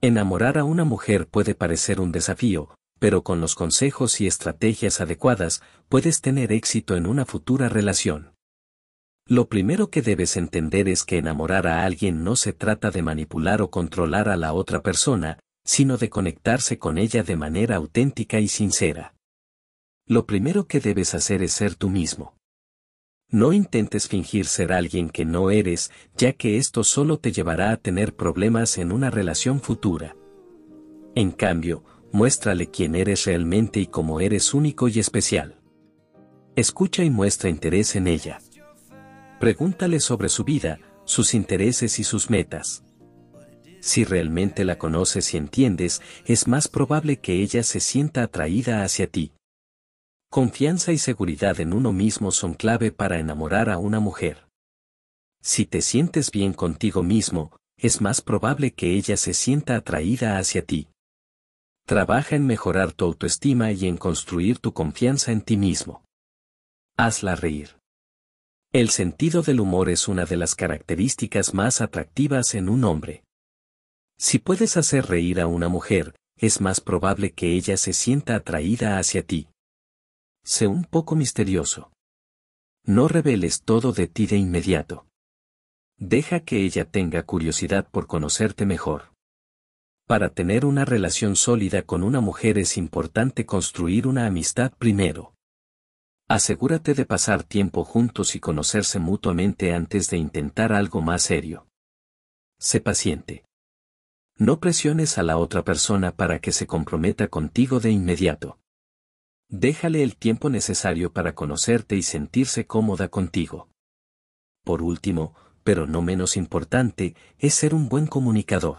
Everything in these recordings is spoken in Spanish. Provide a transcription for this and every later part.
Enamorar a una mujer puede parecer un desafío, pero con los consejos y estrategias adecuadas puedes tener éxito en una futura relación. Lo primero que debes entender es que enamorar a alguien no se trata de manipular o controlar a la otra persona, sino de conectarse con ella de manera auténtica y sincera. Lo primero que debes hacer es ser tú mismo. No intentes fingir ser alguien que no eres, ya que esto solo te llevará a tener problemas en una relación futura. En cambio, muéstrale quién eres realmente y cómo eres único y especial. Escucha y muestra interés en ella. Pregúntale sobre su vida, sus intereses y sus metas. Si realmente la conoces y entiendes, es más probable que ella se sienta atraída hacia ti. Confianza y seguridad en uno mismo son clave para enamorar a una mujer. Si te sientes bien contigo mismo, es más probable que ella se sienta atraída hacia ti. Trabaja en mejorar tu autoestima y en construir tu confianza en ti mismo. Hazla reír. El sentido del humor es una de las características más atractivas en un hombre. Si puedes hacer reír a una mujer, es más probable que ella se sienta atraída hacia ti. Sé un poco misterioso. No reveles todo de ti de inmediato. Deja que ella tenga curiosidad por conocerte mejor. Para tener una relación sólida con una mujer es importante construir una amistad primero. Asegúrate de pasar tiempo juntos y conocerse mutuamente antes de intentar algo más serio. Sé paciente. No presiones a la otra persona para que se comprometa contigo de inmediato. Déjale el tiempo necesario para conocerte y sentirse cómoda contigo. Por último, pero no menos importante, es ser un buen comunicador.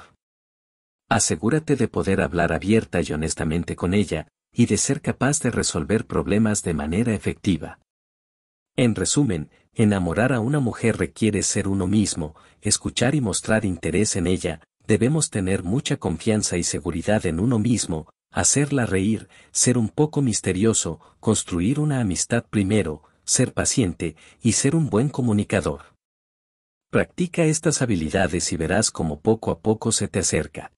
Asegúrate de poder hablar abierta y honestamente con ella, y de ser capaz de resolver problemas de manera efectiva. En resumen, enamorar a una mujer requiere ser uno mismo, escuchar y mostrar interés en ella, debemos tener mucha confianza y seguridad en uno mismo, hacerla reír, ser un poco misterioso, construir una amistad primero, ser paciente y ser un buen comunicador. Practica estas habilidades y verás cómo poco a poco se te acerca.